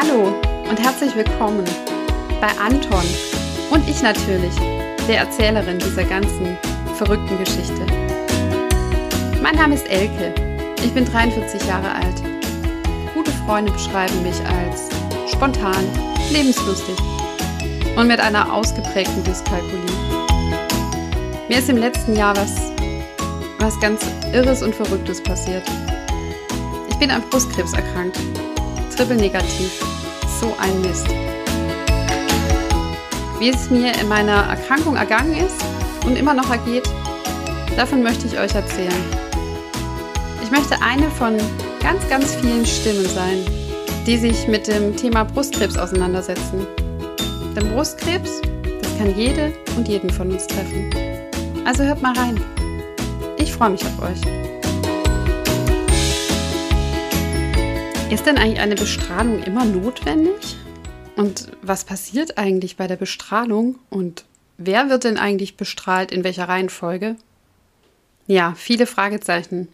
Hallo und herzlich willkommen bei Anton und ich natürlich, der Erzählerin dieser ganzen verrückten Geschichte. Mein Name ist Elke, ich bin 43 Jahre alt. Gute Freunde beschreiben mich als spontan, lebenslustig und mit einer ausgeprägten Dyskalkulie. Mir ist im letzten Jahr was, was ganz Irres und Verrücktes passiert. Ich bin an Brustkrebs erkrankt triple negativ. So ein Mist. Wie es mir in meiner Erkrankung ergangen ist und immer noch ergeht, davon möchte ich euch erzählen. Ich möchte eine von ganz, ganz vielen Stimmen sein, die sich mit dem Thema Brustkrebs auseinandersetzen. Denn Brustkrebs, das kann jede und jeden von uns treffen. Also hört mal rein. Ich freue mich auf euch. Ist denn eigentlich eine Bestrahlung immer notwendig? Und was passiert eigentlich bei der Bestrahlung? Und wer wird denn eigentlich bestrahlt in welcher Reihenfolge? Ja, viele Fragezeichen.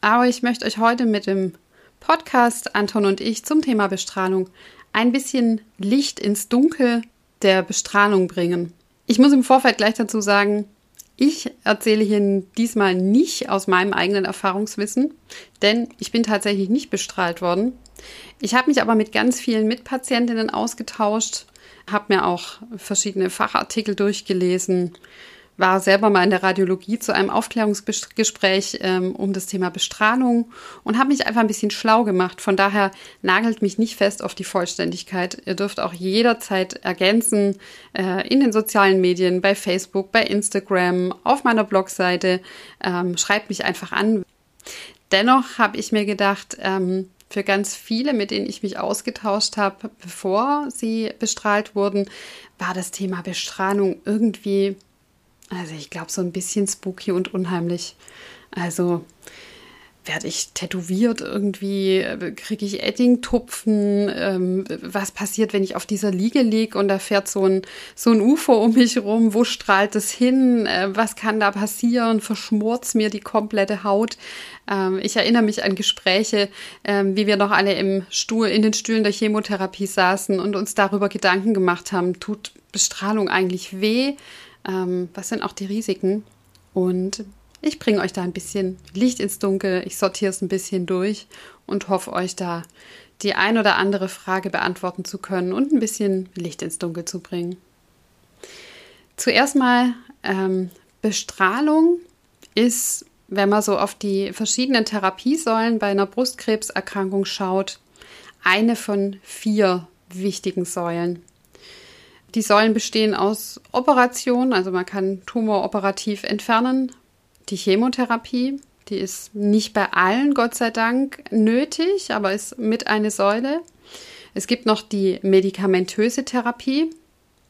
Aber ich möchte euch heute mit dem Podcast Anton und ich zum Thema Bestrahlung ein bisschen Licht ins Dunkel der Bestrahlung bringen. Ich muss im Vorfeld gleich dazu sagen, ich erzähle hier diesmal nicht aus meinem eigenen Erfahrungswissen, denn ich bin tatsächlich nicht bestrahlt worden. Ich habe mich aber mit ganz vielen Mitpatientinnen ausgetauscht, habe mir auch verschiedene Fachartikel durchgelesen, war selber mal in der Radiologie zu einem Aufklärungsgespräch ähm, um das Thema Bestrahlung und habe mich einfach ein bisschen schlau gemacht. Von daher nagelt mich nicht fest auf die Vollständigkeit. Ihr dürft auch jederzeit ergänzen äh, in den sozialen Medien, bei Facebook, bei Instagram, auf meiner Blogseite. Ähm, schreibt mich einfach an. Dennoch habe ich mir gedacht, ähm, für ganz viele, mit denen ich mich ausgetauscht habe, bevor sie bestrahlt wurden, war das Thema Bestrahlung irgendwie also ich glaube, so ein bisschen spooky und unheimlich. Also werde ich tätowiert irgendwie, kriege ich Eddingtupfen, ähm, was passiert, wenn ich auf dieser Liege liege und da fährt so ein, so ein UFO um mich rum, wo strahlt es hin, äh, was kann da passieren, verschmort mir die komplette Haut. Ähm, ich erinnere mich an Gespräche, ähm, wie wir noch alle im Stuhl, in den Stühlen der Chemotherapie saßen und uns darüber Gedanken gemacht haben, tut Bestrahlung eigentlich weh? Ähm, was sind auch die Risiken. Und ich bringe euch da ein bisschen Licht ins Dunkel, ich sortiere es ein bisschen durch und hoffe euch da die ein oder andere Frage beantworten zu können und ein bisschen Licht ins Dunkel zu bringen. Zuerst mal, ähm, Bestrahlung ist, wenn man so auf die verschiedenen Therapiesäulen bei einer Brustkrebserkrankung schaut, eine von vier wichtigen Säulen. Die Säulen bestehen aus Operationen, also man kann Tumor operativ entfernen. Die Chemotherapie, die ist nicht bei allen, Gott sei Dank, nötig, aber ist mit eine Säule. Es gibt noch die medikamentöse Therapie,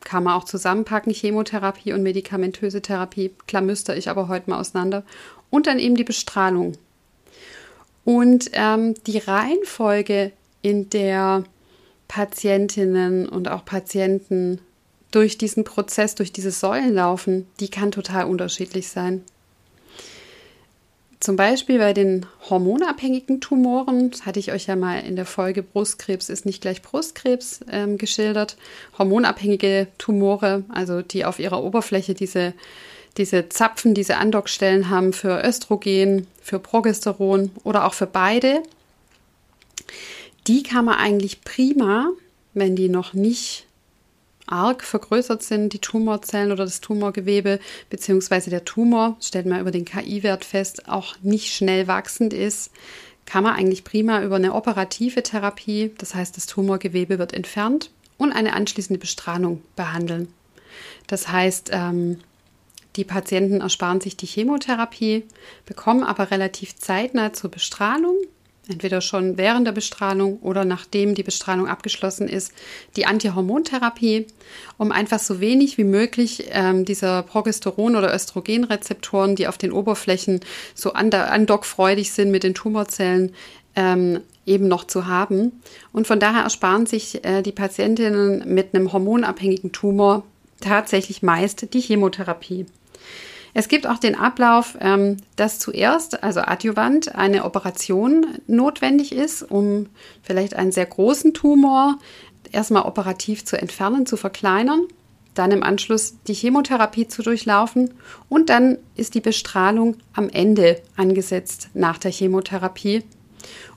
kann man auch zusammenpacken, Chemotherapie und medikamentöse Therapie, klamüster ich aber heute mal auseinander. Und dann eben die Bestrahlung. Und ähm, die Reihenfolge, in der Patientinnen und auch Patienten durch diesen Prozess, durch diese Säulen laufen, die kann total unterschiedlich sein. Zum Beispiel bei den hormonabhängigen Tumoren, das hatte ich euch ja mal in der Folge Brustkrebs ist nicht gleich Brustkrebs ähm, geschildert. Hormonabhängige Tumore, also die auf ihrer Oberfläche diese, diese Zapfen, diese Andockstellen haben für Östrogen, für Progesteron oder auch für beide, die kann man eigentlich prima, wenn die noch nicht arg vergrößert sind, die Tumorzellen oder das Tumorgewebe, beziehungsweise der Tumor, stellt man über den KI-Wert fest, auch nicht schnell wachsend ist, kann man eigentlich prima über eine operative Therapie, das heißt das Tumorgewebe wird entfernt, und eine anschließende Bestrahlung behandeln. Das heißt, ähm, die Patienten ersparen sich die Chemotherapie, bekommen aber relativ zeitnah zur Bestrahlung entweder schon während der Bestrahlung oder nachdem die Bestrahlung abgeschlossen ist, die Antihormontherapie, um einfach so wenig wie möglich ähm, dieser Progesteron- oder Östrogenrezeptoren, die auf den Oberflächen so andockfreudig sind mit den Tumorzellen, ähm, eben noch zu haben. Und von daher ersparen sich äh, die Patientinnen mit einem hormonabhängigen Tumor tatsächlich meist die Chemotherapie. Es gibt auch den Ablauf, ähm, dass zuerst, also adjuvant, eine Operation notwendig ist, um vielleicht einen sehr großen Tumor erstmal operativ zu entfernen, zu verkleinern, dann im Anschluss die Chemotherapie zu durchlaufen und dann ist die Bestrahlung am Ende angesetzt nach der Chemotherapie.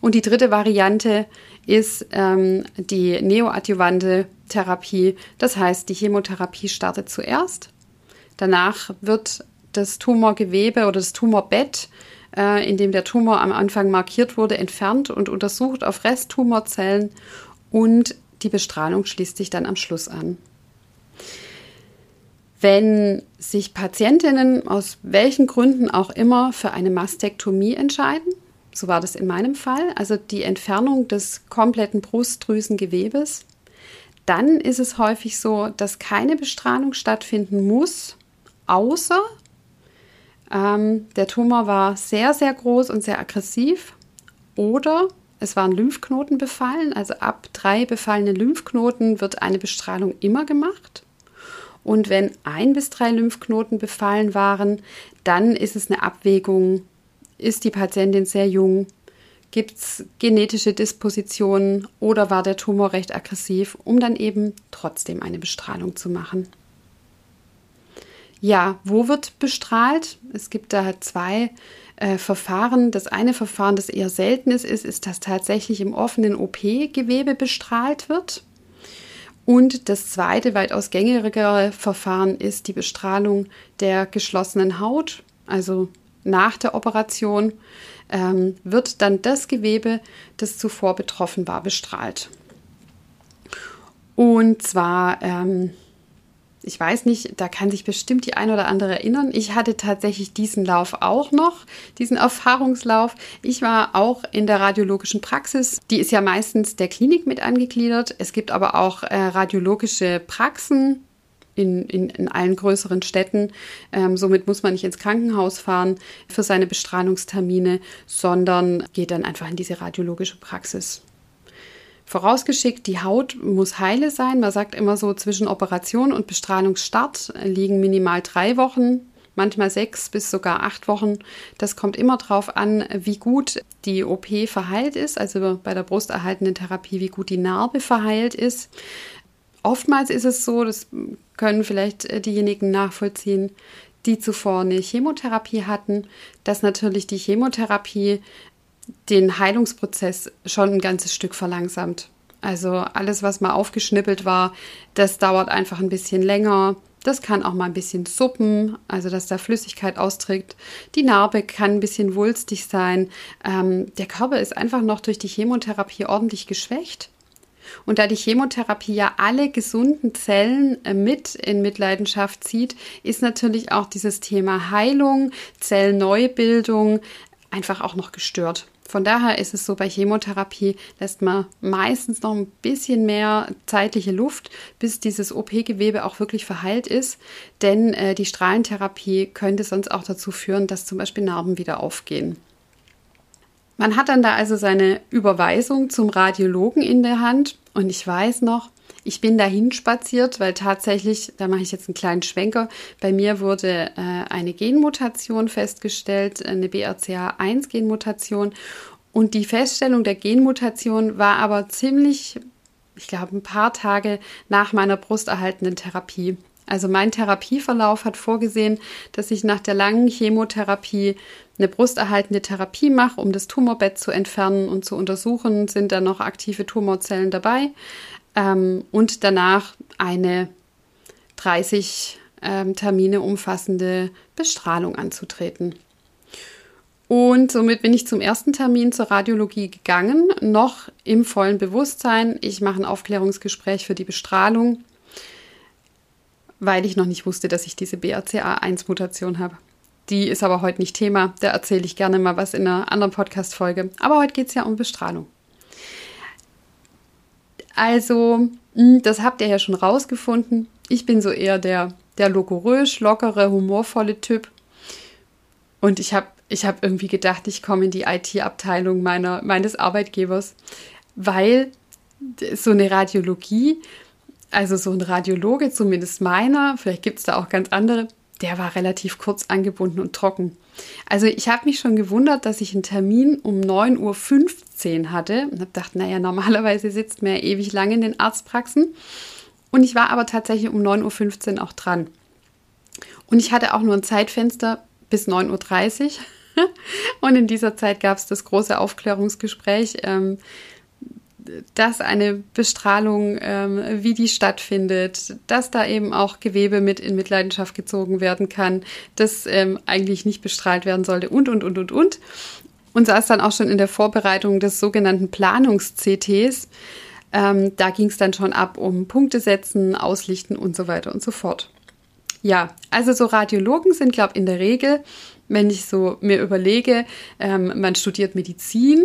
Und die dritte Variante ist ähm, die neoadjuvante Therapie. Das heißt, die Chemotherapie startet zuerst. Danach wird das Tumorgewebe oder das Tumorbett, äh, in dem der Tumor am Anfang markiert wurde, entfernt und untersucht auf Resttumorzellen und die Bestrahlung schließt sich dann am Schluss an. Wenn sich Patientinnen aus welchen Gründen auch immer für eine Mastektomie entscheiden, so war das in meinem Fall, also die Entfernung des kompletten Brustdrüsengewebes, dann ist es häufig so, dass keine Bestrahlung stattfinden muss, außer ähm, der Tumor war sehr, sehr groß und sehr aggressiv oder es waren Lymphknoten befallen. Also ab drei befallene Lymphknoten wird eine Bestrahlung immer gemacht. Und wenn ein bis drei Lymphknoten befallen waren, dann ist es eine Abwägung, ist die Patientin sehr jung, gibt es genetische Dispositionen oder war der Tumor recht aggressiv, um dann eben trotzdem eine Bestrahlung zu machen. Ja, wo wird bestrahlt? Es gibt da zwei äh, Verfahren. Das eine Verfahren, das eher selten ist, ist, dass tatsächlich im offenen OP-Gewebe bestrahlt wird. Und das zweite, weitaus gängigere Verfahren ist die Bestrahlung der geschlossenen Haut, also nach der Operation ähm, wird dann das Gewebe, das zuvor betroffen war, bestrahlt. Und zwar ähm, ich weiß nicht, da kann sich bestimmt die ein oder andere erinnern. Ich hatte tatsächlich diesen Lauf auch noch, diesen Erfahrungslauf. Ich war auch in der radiologischen Praxis. Die ist ja meistens der Klinik mit angegliedert. Es gibt aber auch äh, radiologische Praxen. In, in, in allen größeren Städten. Ähm, somit muss man nicht ins Krankenhaus fahren für seine Bestrahlungstermine, sondern geht dann einfach in diese radiologische Praxis. Vorausgeschickt, die Haut muss heile sein. Man sagt immer so, zwischen Operation und Bestrahlungsstart liegen minimal drei Wochen, manchmal sechs bis sogar acht Wochen. Das kommt immer darauf an, wie gut die OP verheilt ist, also bei der brusterhaltenden Therapie, wie gut die Narbe verheilt ist. Oftmals ist es so, das können vielleicht diejenigen nachvollziehen, die zuvor eine Chemotherapie hatten, dass natürlich die Chemotherapie den Heilungsprozess schon ein ganzes Stück verlangsamt. Also alles, was mal aufgeschnippelt war, das dauert einfach ein bisschen länger. Das kann auch mal ein bisschen suppen, also dass da Flüssigkeit austrägt. Die Narbe kann ein bisschen wulstig sein. Ähm, der Körper ist einfach noch durch die Chemotherapie ordentlich geschwächt. Und da die Chemotherapie ja alle gesunden Zellen äh, mit in Mitleidenschaft zieht, ist natürlich auch dieses Thema Heilung, Zellneubildung einfach auch noch gestört. Von daher ist es so, bei Chemotherapie lässt man meistens noch ein bisschen mehr zeitliche Luft, bis dieses OP-Gewebe auch wirklich verheilt ist. Denn äh, die Strahlentherapie könnte sonst auch dazu führen, dass zum Beispiel Narben wieder aufgehen. Man hat dann da also seine Überweisung zum Radiologen in der Hand. Und ich weiß noch, ich bin dahin spaziert, weil tatsächlich, da mache ich jetzt einen kleinen Schwenker, bei mir wurde äh, eine Genmutation festgestellt, eine BRCA1-Genmutation. Und die Feststellung der Genmutation war aber ziemlich, ich glaube, ein paar Tage nach meiner brusterhaltenden Therapie. Also mein Therapieverlauf hat vorgesehen, dass ich nach der langen Chemotherapie eine brusterhaltende Therapie mache, um das Tumorbett zu entfernen und zu untersuchen, sind da noch aktive Tumorzellen dabei ähm, und danach eine 30 ähm, Termine umfassende Bestrahlung anzutreten. Und somit bin ich zum ersten Termin zur Radiologie gegangen, noch im vollen Bewusstsein. Ich mache ein Aufklärungsgespräch für die Bestrahlung, weil ich noch nicht wusste, dass ich diese BRCA1-Mutation habe. Die ist aber heute nicht Thema. Da erzähle ich gerne mal was in einer anderen Podcast-Folge. Aber heute geht es ja um Bestrahlung. Also, hm, das habt ihr ja schon rausgefunden. Ich bin so eher der, der logorös, lockere, humorvolle Typ. Und ich habe ich hab irgendwie gedacht, ich komme in die IT-Abteilung meines Arbeitgebers, weil so eine Radiologie, also so ein Radiologe, zumindest meiner, vielleicht gibt es da auch ganz andere, der war relativ kurz angebunden und trocken. Also ich habe mich schon gewundert, dass ich einen Termin um 9.15 Uhr hatte und habe gedacht, naja, normalerweise sitzt man ja ewig lange in den Arztpraxen. Und ich war aber tatsächlich um 9.15 Uhr auch dran. Und ich hatte auch nur ein Zeitfenster bis 9.30 Uhr. Und in dieser Zeit gab es das große Aufklärungsgespräch. Ähm, dass eine Bestrahlung, ähm, wie die stattfindet, dass da eben auch Gewebe mit in Mitleidenschaft gezogen werden kann, das ähm, eigentlich nicht bestrahlt werden sollte und, und, und, und, und. Und saß dann auch schon in der Vorbereitung des sogenannten Planungs-CTs. Ähm, da ging es dann schon ab um Punkte setzen, auslichten und so weiter und so fort. Ja, also so Radiologen sind, glaube ich, in der Regel, wenn ich so mir überlege, ähm, man studiert Medizin,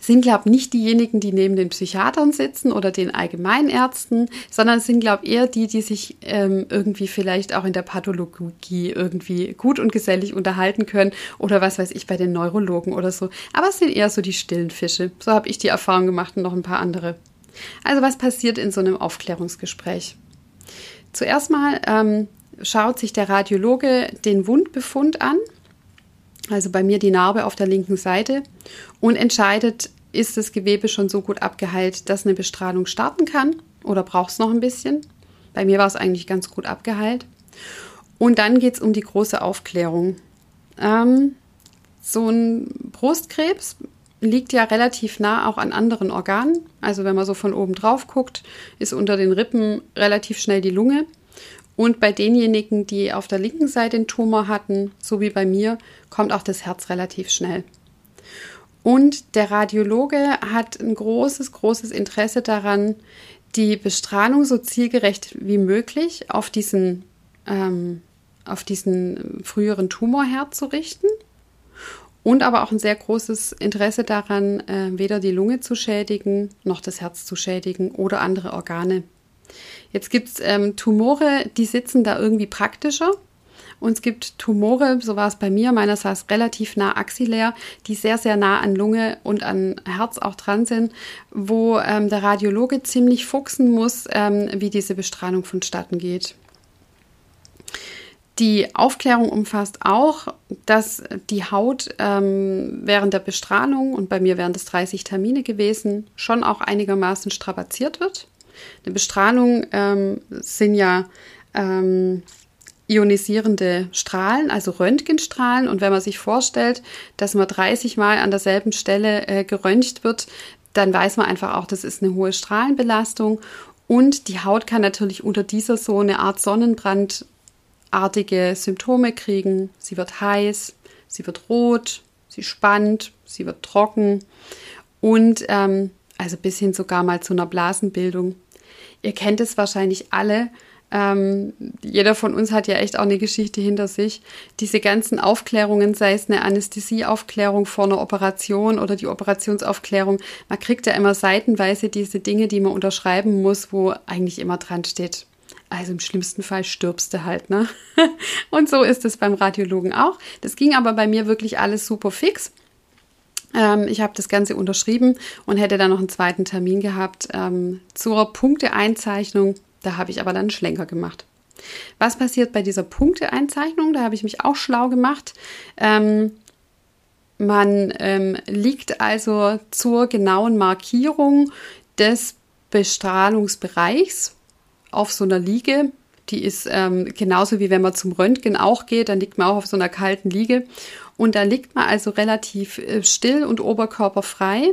sind, glaube ich, nicht diejenigen, die neben den Psychiatern sitzen oder den Allgemeinärzten, sondern sind, glaube ich, eher die, die sich ähm, irgendwie vielleicht auch in der Pathologie irgendwie gut und gesellig unterhalten können oder was weiß ich bei den Neurologen oder so. Aber es sind eher so die stillen Fische. So habe ich die Erfahrung gemacht und noch ein paar andere. Also was passiert in so einem Aufklärungsgespräch? Zuerst mal ähm, schaut sich der Radiologe den Wundbefund an also bei mir die Narbe auf der linken Seite, und entscheidet, ist das Gewebe schon so gut abgeheilt, dass eine Bestrahlung starten kann oder braucht es noch ein bisschen. Bei mir war es eigentlich ganz gut abgeheilt. Und dann geht es um die große Aufklärung. Ähm, so ein Brustkrebs liegt ja relativ nah auch an anderen Organen. Also wenn man so von oben drauf guckt, ist unter den Rippen relativ schnell die Lunge. Und bei denjenigen, die auf der linken Seite den Tumor hatten, so wie bei mir, kommt auch das Herz relativ schnell. Und der Radiologe hat ein großes, großes Interesse daran, die Bestrahlung so zielgerecht wie möglich auf diesen, ähm, auf diesen früheren Tumorherd zu richten. Und aber auch ein sehr großes Interesse daran, äh, weder die Lunge zu schädigen, noch das Herz zu schädigen oder andere Organe. Jetzt gibt es ähm, Tumore, die sitzen da irgendwie praktischer. Und es gibt Tumore, so war es bei mir, meiner saß relativ nah axillär, die sehr, sehr nah an Lunge und an Herz auch dran sind, wo ähm, der Radiologe ziemlich fuchsen muss, ähm, wie diese Bestrahlung vonstatten geht. Die Aufklärung umfasst auch, dass die Haut ähm, während der Bestrahlung, und bei mir wären das 30 Termine gewesen, schon auch einigermaßen strapaziert wird. Eine Bestrahlung ähm, sind ja ähm, ionisierende Strahlen, also Röntgenstrahlen. Und wenn man sich vorstellt, dass man 30 Mal an derselben Stelle äh, geröntgt wird, dann weiß man einfach auch, das ist eine hohe Strahlenbelastung. Und die Haut kann natürlich unter dieser so eine Art Sonnenbrandartige Symptome kriegen. Sie wird heiß, sie wird rot, sie spannt, sie wird trocken und ähm, also bis hin sogar mal zu einer Blasenbildung. Ihr kennt es wahrscheinlich alle. Ähm, jeder von uns hat ja echt auch eine Geschichte hinter sich. Diese ganzen Aufklärungen, sei es eine Anästhesieaufklärung vor einer Operation oder die Operationsaufklärung, man kriegt ja immer seitenweise diese Dinge, die man unterschreiben muss, wo eigentlich immer dran steht. Also im schlimmsten Fall stirbst du halt, ne? Und so ist es beim Radiologen auch. Das ging aber bei mir wirklich alles super fix. Ähm, ich habe das Ganze unterschrieben und hätte dann noch einen zweiten Termin gehabt ähm, zur Punkteeinzeichnung. Da habe ich aber dann einen Schlenker gemacht. Was passiert bei dieser Punkteeinzeichnung? Da habe ich mich auch schlau gemacht. Ähm, man ähm, liegt also zur genauen Markierung des Bestrahlungsbereichs auf so einer Liege. Die ist ähm, genauso wie wenn man zum Röntgen auch geht, dann liegt man auch auf so einer kalten Liege und da liegt man also relativ äh, still und oberkörperfrei,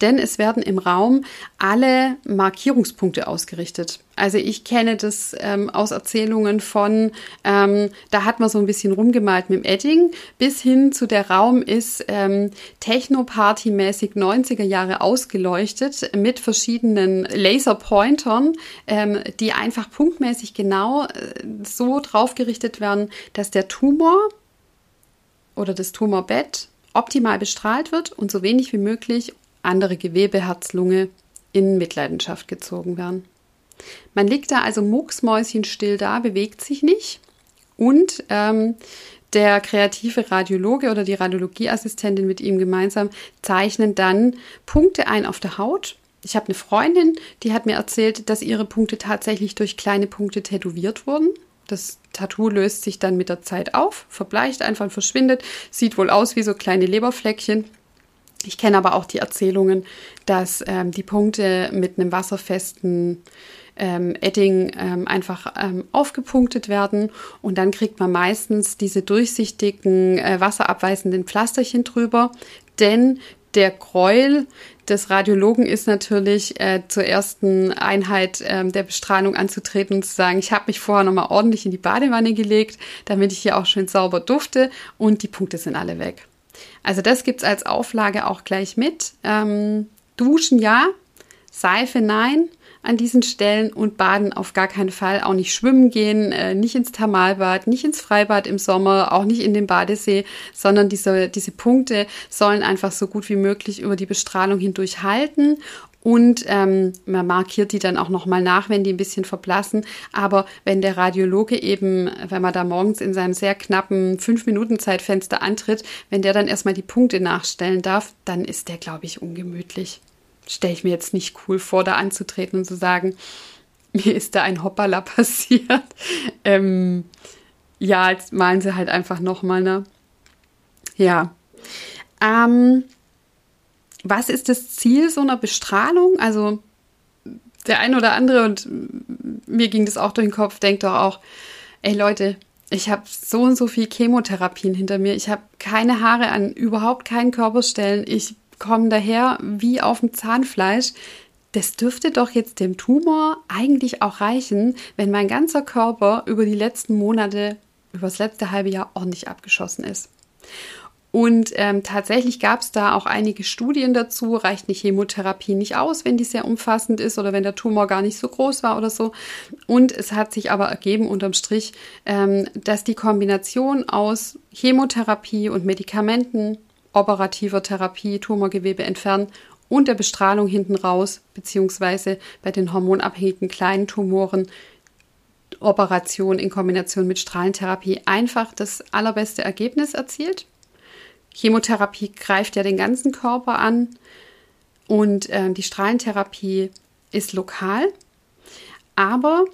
denn es werden im Raum alle Markierungspunkte ausgerichtet. Also ich kenne das ähm, aus Erzählungen von, ähm, da hat man so ein bisschen rumgemalt mit dem Edding, bis hin zu der Raum ist ähm, Techno-Party-mäßig 90er Jahre ausgeleuchtet mit verschiedenen Laserpointern, ähm, die einfach punktmäßig genau äh, so draufgerichtet werden, dass der Tumor oder das Tumorbett optimal bestrahlt wird und so wenig wie möglich andere Gewebe, Herz, Lunge in Mitleidenschaft gezogen werden. Man liegt da also mucksmäuschenstill da, bewegt sich nicht und ähm, der kreative Radiologe oder die Radiologieassistentin mit ihm gemeinsam zeichnen dann Punkte ein auf der Haut. Ich habe eine Freundin, die hat mir erzählt, dass ihre Punkte tatsächlich durch kleine Punkte tätowiert wurden. Das Tattoo löst sich dann mit der Zeit auf, verbleicht einfach und verschwindet, sieht wohl aus wie so kleine Leberfleckchen. Ich kenne aber auch die Erzählungen, dass ähm, die Punkte mit einem wasserfesten ähm, Edding ähm, einfach ähm, aufgepunktet werden und dann kriegt man meistens diese durchsichtigen, äh, wasserabweisenden Pflasterchen drüber, denn der Gräuel des Radiologen ist natürlich äh, zur ersten Einheit äh, der Bestrahlung anzutreten und zu sagen, ich habe mich vorher nochmal ordentlich in die Badewanne gelegt, damit ich hier auch schön sauber dufte und die Punkte sind alle weg. Also das gibt es als Auflage auch gleich mit. Ähm, duschen ja, Seife nein an diesen Stellen und baden auf gar keinen Fall. Auch nicht schwimmen gehen, äh, nicht ins Thermalbad, nicht ins Freibad im Sommer, auch nicht in den Badesee, sondern diese, diese Punkte sollen einfach so gut wie möglich über die Bestrahlung hindurch halten und ähm, man markiert die dann auch nochmal nach, wenn die ein bisschen verblassen. Aber wenn der Radiologe eben, wenn man da morgens in seinem sehr knappen 5-Minuten-Zeitfenster antritt, wenn der dann erstmal die Punkte nachstellen darf, dann ist der, glaube ich, ungemütlich stelle ich mir jetzt nicht cool vor, da anzutreten und zu sagen, mir ist da ein Hoppala passiert. ähm, ja, jetzt malen sie halt einfach nochmal, ne? Ja. Ähm, was ist das Ziel so einer Bestrahlung? Also der ein oder andere, und mir ging das auch durch den Kopf, denkt doch auch, ey Leute, ich habe so und so viel Chemotherapien hinter mir. Ich habe keine Haare an überhaupt keinen Körperstellen. Ich kommen daher wie auf dem Zahnfleisch. Das dürfte doch jetzt dem Tumor eigentlich auch reichen, wenn mein ganzer Körper über die letzten Monate, über das letzte halbe Jahr ordentlich abgeschossen ist. Und ähm, tatsächlich gab es da auch einige Studien dazu. Reicht eine Chemotherapie nicht aus, wenn die sehr umfassend ist oder wenn der Tumor gar nicht so groß war oder so. Und es hat sich aber ergeben unterm Strich, ähm, dass die Kombination aus Chemotherapie und Medikamenten operativer Therapie Tumorgewebe entfernen und der Bestrahlung hinten raus, beziehungsweise bei den hormonabhängigen kleinen Tumoren Operation in Kombination mit Strahlentherapie einfach das allerbeste Ergebnis erzielt. Chemotherapie greift ja den ganzen Körper an und äh, die Strahlentherapie ist lokal. Aber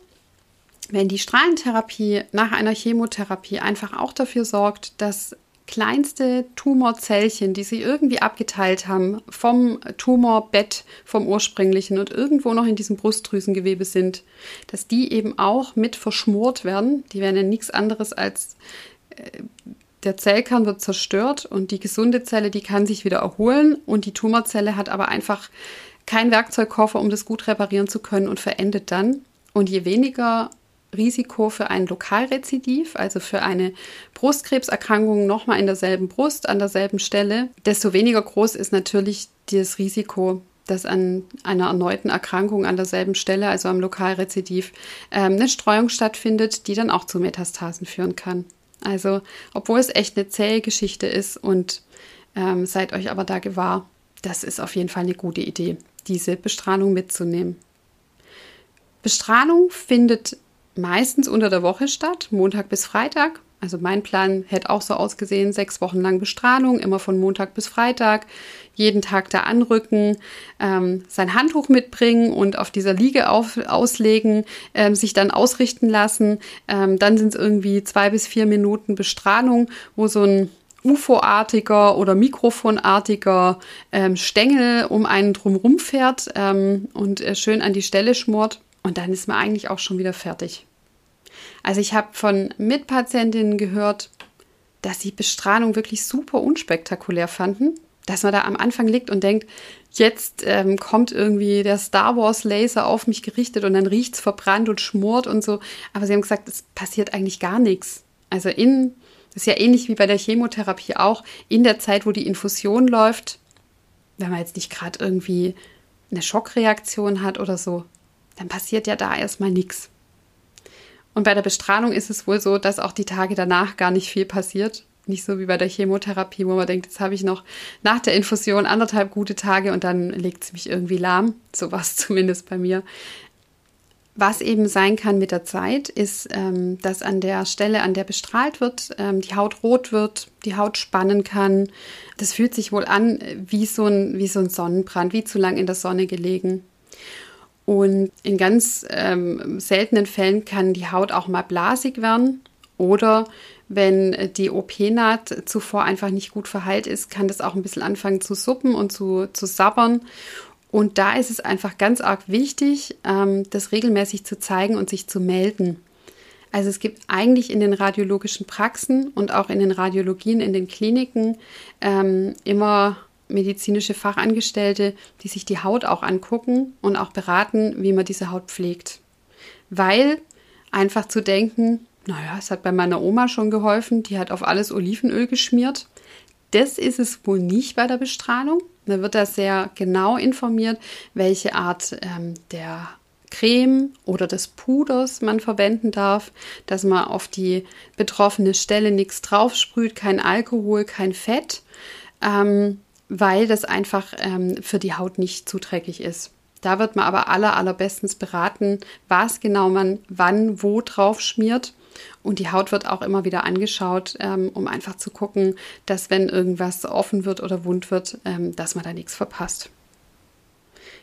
wenn die Strahlentherapie nach einer Chemotherapie einfach auch dafür sorgt, dass kleinste Tumorzellchen, die sie irgendwie abgeteilt haben vom Tumorbett, vom ursprünglichen und irgendwo noch in diesem Brustdrüsengewebe sind, dass die eben auch mit verschmort werden. Die werden ja nichts anderes als äh, der Zellkern wird zerstört und die gesunde Zelle, die kann sich wieder erholen und die Tumorzelle hat aber einfach kein Werkzeugkoffer, um das gut reparieren zu können und verendet dann. Und je weniger Risiko für ein Lokalrezidiv, also für eine Brustkrebserkrankung nochmal in derselben Brust, an derselben Stelle, desto weniger groß ist natürlich das Risiko, dass an einer erneuten Erkrankung an derselben Stelle, also am Lokalrezidiv, ähm, eine Streuung stattfindet, die dann auch zu Metastasen führen kann. Also, obwohl es echt eine zähe Geschichte ist und ähm, seid euch aber da gewahr, das ist auf jeden Fall eine gute Idee, diese Bestrahlung mitzunehmen. Bestrahlung findet meistens unter der Woche statt, Montag bis Freitag. Also mein Plan hätte auch so ausgesehen, sechs Wochen lang Bestrahlung, immer von Montag bis Freitag, jeden Tag da anrücken, ähm, sein Handtuch mitbringen und auf dieser Liege auf, auslegen, ähm, sich dann ausrichten lassen. Ähm, dann sind es irgendwie zwei bis vier Minuten Bestrahlung, wo so ein UFO-artiger oder Mikrofonartiger ähm, Stängel um einen drumrum fährt ähm, und äh, schön an die Stelle schmort. Und dann ist man eigentlich auch schon wieder fertig. Also ich habe von Mitpatientinnen gehört, dass sie Bestrahlung wirklich super unspektakulär fanden. Dass man da am Anfang liegt und denkt, jetzt ähm, kommt irgendwie der Star Wars Laser auf mich gerichtet und dann riecht es verbrannt und schmort und so. Aber sie haben gesagt, es passiert eigentlich gar nichts. Also in, das ist ja ähnlich wie bei der Chemotherapie auch, in der Zeit, wo die Infusion läuft, wenn man jetzt nicht gerade irgendwie eine Schockreaktion hat oder so, dann passiert ja da erstmal nichts. Und bei der Bestrahlung ist es wohl so, dass auch die Tage danach gar nicht viel passiert. Nicht so wie bei der Chemotherapie, wo man denkt, jetzt habe ich noch nach der Infusion anderthalb gute Tage und dann legt es mich irgendwie lahm. So war es zumindest bei mir. Was eben sein kann mit der Zeit, ist, ähm, dass an der Stelle, an der bestrahlt wird, ähm, die Haut rot wird, die Haut spannen kann. Das fühlt sich wohl an wie so ein, wie so ein Sonnenbrand, wie zu lang in der Sonne gelegen. Und in ganz ähm, seltenen Fällen kann die Haut auch mal blasig werden oder wenn die OP-Naht zuvor einfach nicht gut verheilt ist, kann das auch ein bisschen anfangen zu suppen und zu, zu sabbern. Und da ist es einfach ganz arg wichtig, ähm, das regelmäßig zu zeigen und sich zu melden. Also es gibt eigentlich in den radiologischen Praxen und auch in den Radiologien, in den Kliniken ähm, immer medizinische Fachangestellte, die sich die Haut auch angucken und auch beraten, wie man diese Haut pflegt. Weil einfach zu denken, naja, es hat bei meiner Oma schon geholfen, die hat auf alles Olivenöl geschmiert. Das ist es wohl nicht bei der Bestrahlung. Da wird da sehr genau informiert, welche Art ähm, der Creme oder des Puders man verwenden darf, dass man auf die betroffene Stelle nichts draufsprüht, kein Alkohol, kein Fett, ähm, weil das einfach ähm, für die Haut nicht zuträglich ist. Da wird man aber aller, allerbestens beraten, was genau man wann wo drauf schmiert und die Haut wird auch immer wieder angeschaut, ähm, um einfach zu gucken, dass wenn irgendwas offen wird oder wund wird, ähm, dass man da nichts verpasst.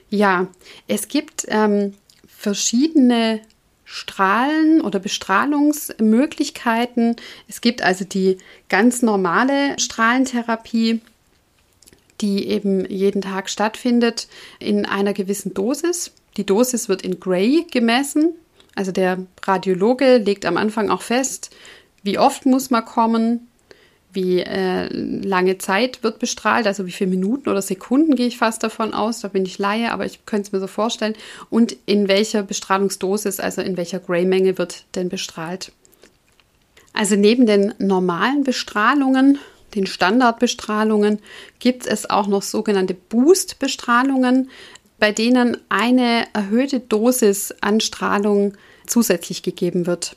Ja, es gibt ähm, verschiedene Strahlen oder Bestrahlungsmöglichkeiten. Es gibt also die ganz normale Strahlentherapie, die eben jeden Tag stattfindet in einer gewissen Dosis. Die Dosis wird in Gray gemessen. Also der Radiologe legt am Anfang auch fest, wie oft muss man kommen, wie äh, lange Zeit wird bestrahlt, also wie viele Minuten oder Sekunden gehe ich fast davon aus, da bin ich Laie, aber ich könnte es mir so vorstellen, und in welcher Bestrahlungsdosis, also in welcher Gray-Menge wird denn bestrahlt. Also neben den normalen Bestrahlungen, den Standardbestrahlungen, gibt es auch noch sogenannte Boost-Bestrahlungen bei denen eine erhöhte Dosis an Strahlung zusätzlich gegeben wird.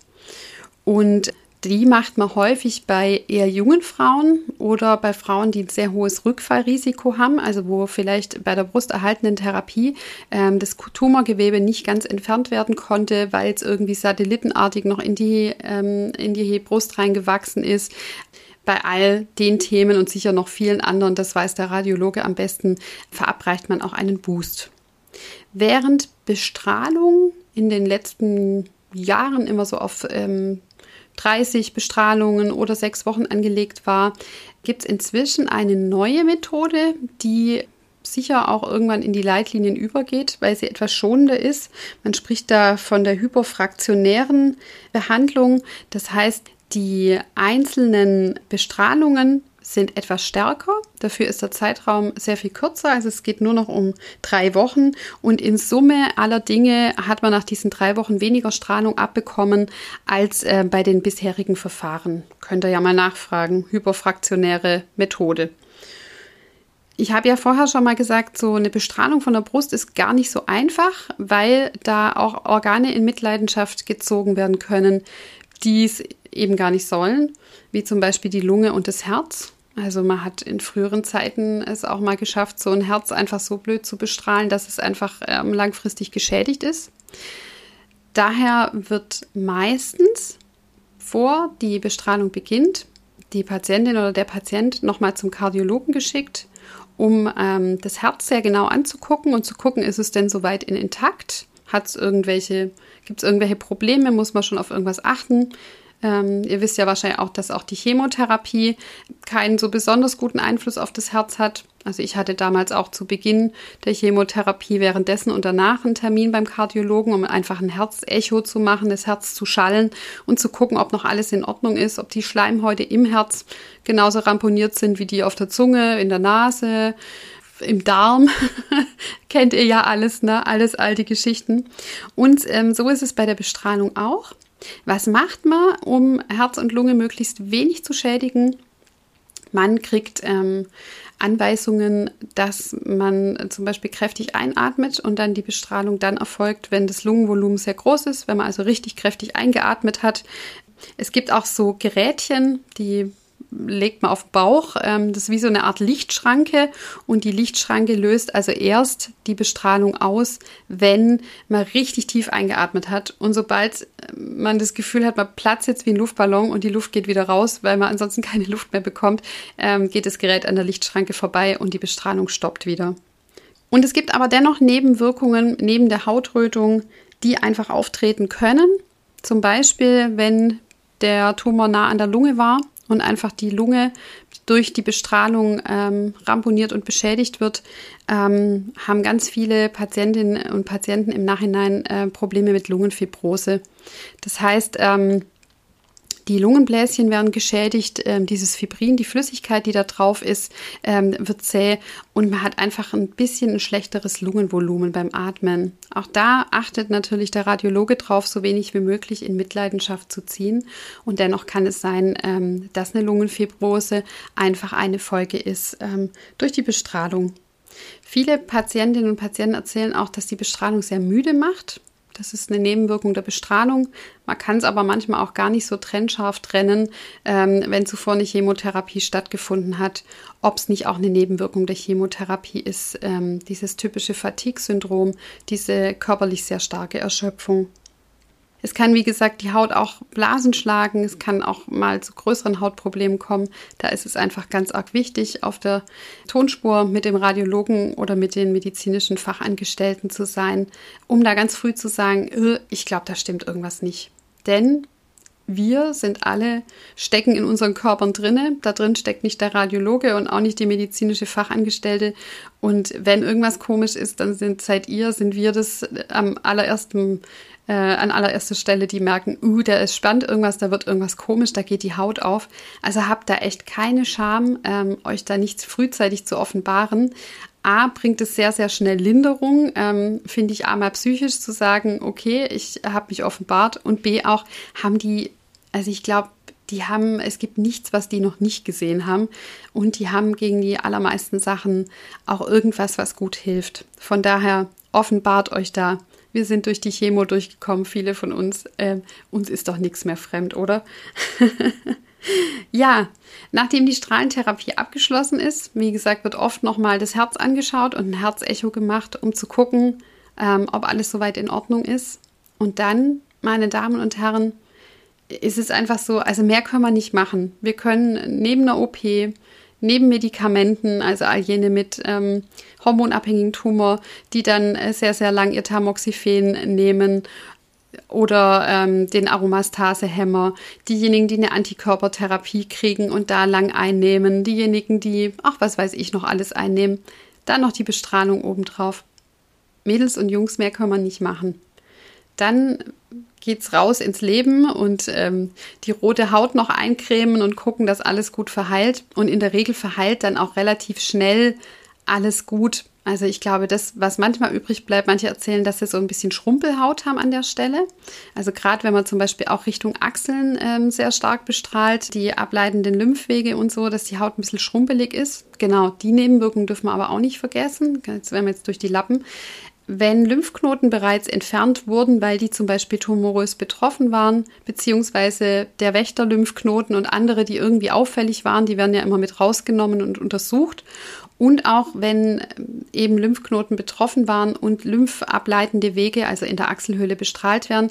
Und die macht man häufig bei eher jungen Frauen oder bei Frauen, die ein sehr hohes Rückfallrisiko haben, also wo vielleicht bei der brusterhaltenden Therapie ähm, das Tumorgewebe nicht ganz entfernt werden konnte, weil es irgendwie satellitenartig noch in die, ähm, in die Brust reingewachsen ist. Bei all den Themen und sicher noch vielen anderen, das weiß der Radiologe am besten, verabreicht man auch einen Boost. Während Bestrahlung in den letzten Jahren immer so auf ähm, 30 Bestrahlungen oder sechs Wochen angelegt war, gibt es inzwischen eine neue Methode, die sicher auch irgendwann in die Leitlinien übergeht, weil sie etwas schonender ist. Man spricht da von der hyperfraktionären Behandlung. Das heißt, die einzelnen Bestrahlungen sind etwas stärker. Dafür ist der Zeitraum sehr viel kürzer. Also es geht nur noch um drei Wochen. Und in Summe aller Dinge hat man nach diesen drei Wochen weniger Strahlung abbekommen als äh, bei den bisherigen Verfahren. Könnt ihr ja mal nachfragen. Hyperfraktionäre Methode. Ich habe ja vorher schon mal gesagt, so eine Bestrahlung von der Brust ist gar nicht so einfach, weil da auch Organe in Mitleidenschaft gezogen werden können, die es eben gar nicht sollen, wie zum Beispiel die Lunge und das Herz. Also man hat in früheren Zeiten es auch mal geschafft, so ein Herz einfach so blöd zu bestrahlen, dass es einfach ähm, langfristig geschädigt ist. Daher wird meistens, vor die Bestrahlung beginnt, die Patientin oder der Patient nochmal zum Kardiologen geschickt, um ähm, das Herz sehr genau anzugucken und zu gucken, ist es denn soweit in intakt? Hat es irgendwelche, gibt es irgendwelche Probleme? Muss man schon auf irgendwas achten? Ähm, ihr wisst ja wahrscheinlich auch, dass auch die Chemotherapie keinen so besonders guten Einfluss auf das Herz hat. Also ich hatte damals auch zu Beginn der Chemotherapie währenddessen und danach einen Termin beim Kardiologen, um einfach ein Herzecho zu machen, das Herz zu schallen und zu gucken, ob noch alles in Ordnung ist, ob die Schleimhäute im Herz genauso ramponiert sind wie die auf der Zunge, in der Nase, im Darm. Kennt ihr ja alles, ne? Alles alte Geschichten. Und ähm, so ist es bei der Bestrahlung auch. Was macht man, um Herz und Lunge möglichst wenig zu schädigen? Man kriegt ähm, Anweisungen, dass man zum Beispiel kräftig einatmet und dann die Bestrahlung dann erfolgt, wenn das Lungenvolumen sehr groß ist, wenn man also richtig kräftig eingeatmet hat. Es gibt auch so Gerätchen, die legt man auf den Bauch. Ähm, das ist wie so eine Art Lichtschranke und die Lichtschranke löst also erst die Bestrahlung aus, wenn man richtig tief eingeatmet hat. Und sobald äh, man das Gefühl hat, man platzt jetzt wie ein Luftballon und die Luft geht wieder raus, weil man ansonsten keine Luft mehr bekommt, ähm, geht das Gerät an der Lichtschranke vorbei und die Bestrahlung stoppt wieder. Und es gibt aber dennoch Nebenwirkungen neben der Hautrötung, die einfach auftreten können. Zum Beispiel, wenn der Tumor nah an der Lunge war und einfach die Lunge durch die Bestrahlung ähm, ramponiert und beschädigt wird, ähm, haben ganz viele Patientinnen und Patienten im Nachhinein äh, Probleme mit Lungenfibrose. Das heißt, ähm, die Lungenbläschen werden geschädigt, ähm, dieses Fibrin, die Flüssigkeit, die da drauf ist, ähm, wird zäh und man hat einfach ein bisschen ein schlechteres Lungenvolumen beim Atmen. Auch da achtet natürlich der Radiologe drauf, so wenig wie möglich in Mitleidenschaft zu ziehen. Und dennoch kann es sein, ähm, dass eine Lungenfibrose einfach eine Folge ist ähm, durch die Bestrahlung. Viele Patientinnen und Patienten erzählen auch, dass die Bestrahlung sehr müde macht. Das ist eine Nebenwirkung der Bestrahlung. Man kann es aber manchmal auch gar nicht so trennscharf trennen, ähm, wenn zuvor eine Chemotherapie stattgefunden hat, ob es nicht auch eine Nebenwirkung der Chemotherapie ist. Ähm, dieses typische Fatigue-Syndrom, diese körperlich sehr starke Erschöpfung. Es kann, wie gesagt, die Haut auch Blasen schlagen. Es kann auch mal zu größeren Hautproblemen kommen. Da ist es einfach ganz arg wichtig, auf der Tonspur mit dem Radiologen oder mit den medizinischen Fachangestellten zu sein, um da ganz früh zu sagen, äh, ich glaube, da stimmt irgendwas nicht. Denn wir sind alle, stecken in unseren Körpern drinne. Da drin steckt nicht der Radiologe und auch nicht die medizinische Fachangestellte. Und wenn irgendwas komisch ist, dann sind, seid ihr, sind wir das am allerersten äh, an allererster Stelle, die merken, uh, da ist spannend irgendwas, da wird irgendwas komisch, da geht die Haut auf. Also habt da echt keine Scham, ähm, euch da nicht frühzeitig zu offenbaren. A, bringt es sehr, sehr schnell Linderung, ähm, finde ich einmal psychisch zu sagen, okay, ich habe mich offenbart und B auch haben die, also ich glaube, die haben, es gibt nichts, was die noch nicht gesehen haben. Und die haben gegen die allermeisten Sachen auch irgendwas, was gut hilft. Von daher offenbart euch da wir sind durch die Chemo durchgekommen, viele von uns. Äh, uns ist doch nichts mehr fremd, oder? ja, nachdem die Strahlentherapie abgeschlossen ist, wie gesagt, wird oft nochmal das Herz angeschaut und ein Herzecho gemacht, um zu gucken, ähm, ob alles soweit in Ordnung ist. Und dann, meine Damen und Herren, ist es einfach so, also mehr können wir nicht machen. Wir können neben einer OP neben Medikamenten, also all jene mit ähm, hormonabhängigen Tumor, die dann äh, sehr, sehr lang ihr Tamoxifen nehmen oder ähm, den Aromastasehemmer, diejenigen, die eine Antikörpertherapie kriegen und da lang einnehmen, diejenigen, die, ach, was weiß ich noch alles einnehmen, dann noch die Bestrahlung obendrauf. Mädels und Jungs, mehr kann man nicht machen. Dann geht's raus ins Leben und ähm, die rote Haut noch eincremen und gucken, dass alles gut verheilt. Und in der Regel verheilt dann auch relativ schnell alles gut. Also ich glaube, das, was manchmal übrig bleibt, manche erzählen, dass sie so ein bisschen Schrumpelhaut haben an der Stelle. Also gerade wenn man zum Beispiel auch Richtung Achseln ähm, sehr stark bestrahlt, die ableitenden Lymphwege und so, dass die Haut ein bisschen schrumpelig ist. Genau, die Nebenwirkungen dürfen wir aber auch nicht vergessen. Jetzt werden wir jetzt durch die Lappen. Wenn Lymphknoten bereits entfernt wurden, weil die zum Beispiel tumorös betroffen waren, beziehungsweise der Wächterlymphknoten und andere, die irgendwie auffällig waren, die werden ja immer mit rausgenommen und untersucht. Und auch wenn ähm, eben Lymphknoten betroffen waren und lymphableitende Wege, also in der Achselhöhle bestrahlt werden,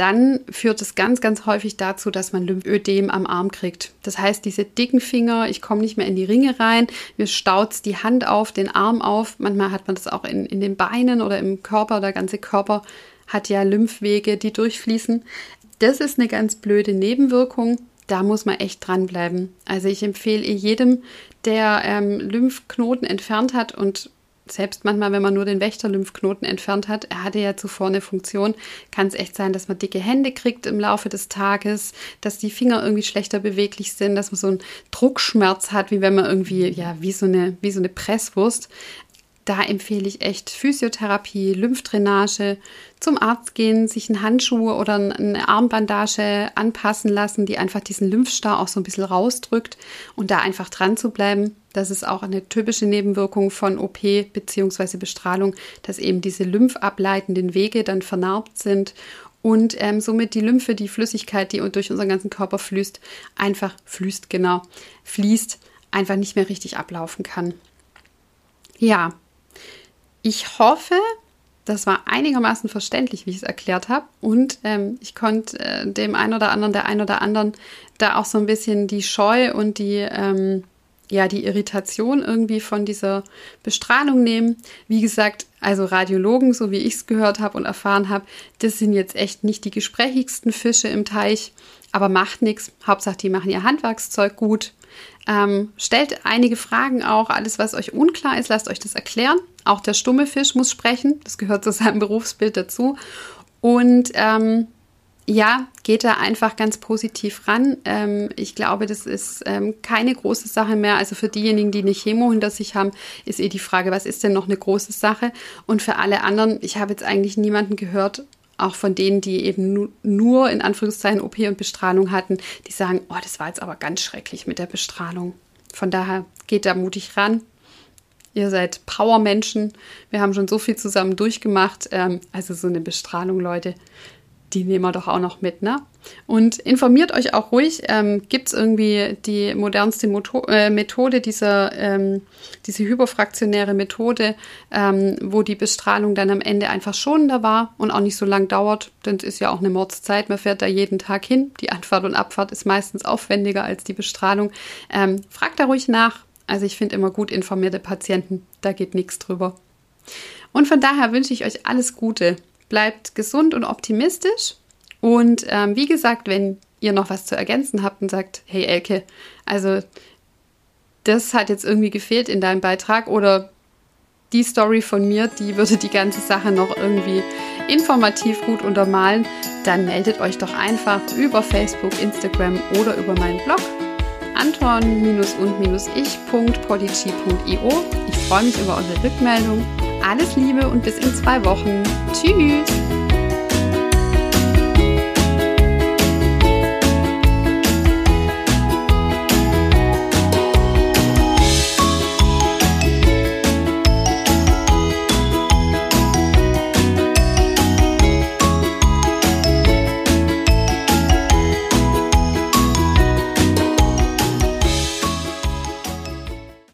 dann führt es ganz, ganz häufig dazu, dass man Lymphödem am Arm kriegt. Das heißt, diese dicken Finger, ich komme nicht mehr in die Ringe rein, mir staut die Hand auf, den Arm auf. Manchmal hat man das auch in, in den Beinen oder im Körper. Der ganze Körper hat ja Lymphwege, die durchfließen. Das ist eine ganz blöde Nebenwirkung. Da muss man echt dranbleiben. Also ich empfehle jedem, der ähm, Lymphknoten entfernt hat und selbst manchmal, wenn man nur den Wächterlymphknoten entfernt hat, er hatte ja zuvor eine Funktion, kann es echt sein, dass man dicke Hände kriegt im Laufe des Tages, dass die Finger irgendwie schlechter beweglich sind, dass man so einen Druckschmerz hat, wie wenn man irgendwie, ja, wie so eine, wie so eine Presswurst da empfehle ich echt Physiotherapie, Lymphdrainage, zum Arzt gehen, sich einen Handschuh oder eine Armbandage anpassen lassen, die einfach diesen Lymphstar auch so ein bisschen rausdrückt und da einfach dran zu bleiben. Das ist auch eine typische Nebenwirkung von OP bzw. Bestrahlung, dass eben diese lymphableitenden Wege dann vernarbt sind und ähm, somit die Lymphe, die Flüssigkeit, die durch unseren ganzen Körper fließt, einfach fließt, genau, fließt, einfach nicht mehr richtig ablaufen kann. Ja, ich hoffe, das war einigermaßen verständlich, wie ich es erklärt habe. Und ähm, ich konnte äh, dem einen oder anderen, der einen oder anderen da auch so ein bisschen die Scheu und die, ähm, ja die Irritation irgendwie von dieser Bestrahlung nehmen. Wie gesagt, also Radiologen, so wie ich es gehört habe und erfahren habe, das sind jetzt echt nicht die gesprächigsten Fische im Teich, aber macht nichts. Hauptsache, die machen ihr Handwerkszeug gut. Ähm, stellt einige Fragen auch. Alles, was euch unklar ist, lasst euch das erklären. Auch der stumme Fisch muss sprechen. Das gehört zu seinem Berufsbild dazu. Und ähm, ja, geht da einfach ganz positiv ran. Ähm, ich glaube, das ist ähm, keine große Sache mehr. Also für diejenigen, die eine Chemo hinter sich haben, ist eh die Frage, was ist denn noch eine große Sache? Und für alle anderen, ich habe jetzt eigentlich niemanden gehört, auch von denen, die eben nu nur in Anführungszeichen OP und Bestrahlung hatten, die sagen, oh, das war jetzt aber ganz schrecklich mit der Bestrahlung. Von daher geht da mutig ran. Ihr seid Power-Menschen. Wir haben schon so viel zusammen durchgemacht. Ähm, also so eine Bestrahlung, Leute, die nehmen wir doch auch noch mit, ne? Und informiert euch auch ruhig, ähm, gibt es irgendwie die modernste Moto äh, Methode, diese, ähm, diese hyperfraktionäre Methode, ähm, wo die Bestrahlung dann am Ende einfach schonender war und auch nicht so lang dauert, denn es ist ja auch eine Mordszeit, man fährt da jeden Tag hin. Die Anfahrt und Abfahrt ist meistens aufwendiger als die Bestrahlung. Ähm, fragt da ruhig nach. Also ich finde immer gut informierte Patienten, da geht nichts drüber. Und von daher wünsche ich euch alles Gute. Bleibt gesund und optimistisch und ähm, wie gesagt, wenn ihr noch was zu ergänzen habt und sagt, hey Elke, also das hat jetzt irgendwie gefehlt in deinem Beitrag oder die Story von mir, die würde die ganze Sache noch irgendwie informativ gut untermalen, dann meldet euch doch einfach über Facebook, Instagram oder über meinen Blog anton-und-ich.podigy.io. Ich freue mich über eure Rückmeldung. Alles Liebe und bis in zwei Wochen. Tschüss!